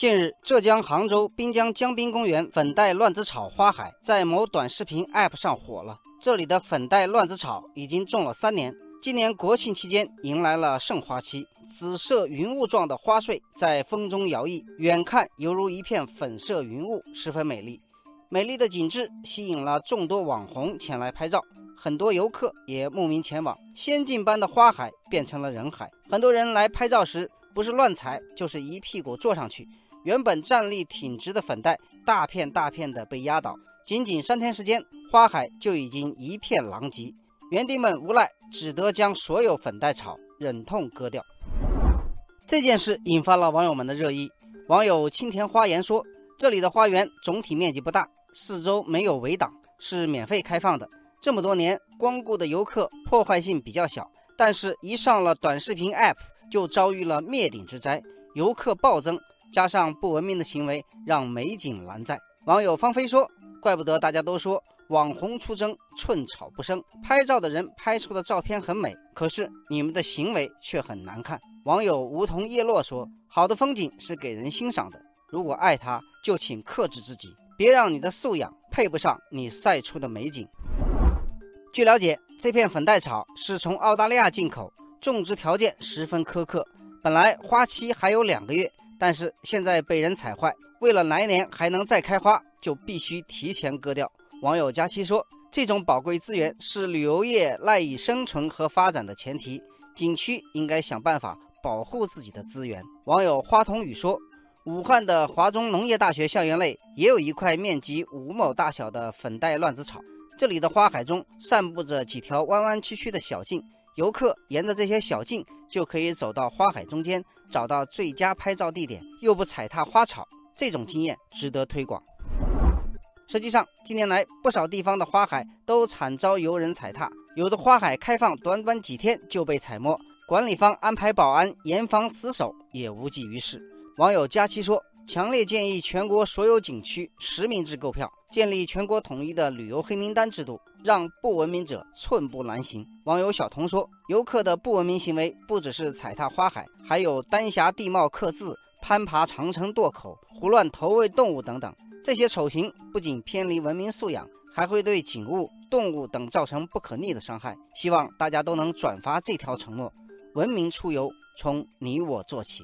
近日，浙江杭州滨江江滨公园粉黛乱子草花海在某短视频 App 上火了。这里的粉黛乱子草已经种了三年，今年国庆期间迎来了盛花期，紫色云雾状的花穗在风中摇曳，远看犹如一片粉色云雾，十分美丽。美丽的景致吸引了众多网红前来拍照，很多游客也慕名前往。仙境般的花海变成了人海，很多人来拍照时不是乱踩，就是一屁股坐上去。原本站立挺直的粉黛，大片大片的被压倒。仅仅三天时间，花海就已经一片狼藉。园丁们无奈，只得将所有粉黛草忍痛割掉。这件事引发了网友们的热议。网友青田花言说：“这里的花园总体面积不大，四周没有围挡，是免费开放的。这么多年光顾的游客破坏性比较小，但是一上了短视频 App，就遭遇了灭顶之灾，游客暴增。”加上不文明的行为，让美景难在。网友芳菲说：“怪不得大家都说网红出征，寸草不生。拍照的人拍出的照片很美，可是你们的行为却很难看。”网友梧桐叶落说：“好的风景是给人欣赏的，如果爱它，就请克制自己，别让你的素养配不上你晒出的美景。”据了解，这片粉黛草是从澳大利亚进口，种植条件十分苛刻，本来花期还有两个月。但是现在被人踩坏，为了来年还能再开花，就必须提前割掉。网友佳期说：“这种宝贵资源是旅游业赖以生存和发展的前提，景区应该想办法保护自己的资源。”网友花童雨说：“武汉的华中农业大学校园内也有一块面积五亩大小的粉黛乱子草，这里的花海中散布着几条弯弯曲曲的小径。”游客沿着这些小径就可以走到花海中间，找到最佳拍照地点，又不踩踏花草，这种经验值得推广。实际上，近年来不少地方的花海都惨遭游人踩踏，有的花海开放短短几天就被踩没，管理方安排保安严防死守也无济于事。网友佳期说。强烈建议全国所有景区实名制购票，建立全国统一的旅游黑名单制度，让不文明者寸步难行。网友小童说：“游客的不文明行为不只是踩踏花海，还有丹霞地貌刻字、攀爬长城垛口、胡乱投喂动物等等。这些丑行不仅偏离文明素养，还会对景物、动物等造成不可逆的伤害。希望大家都能转发这条承诺，文明出游从你我做起。”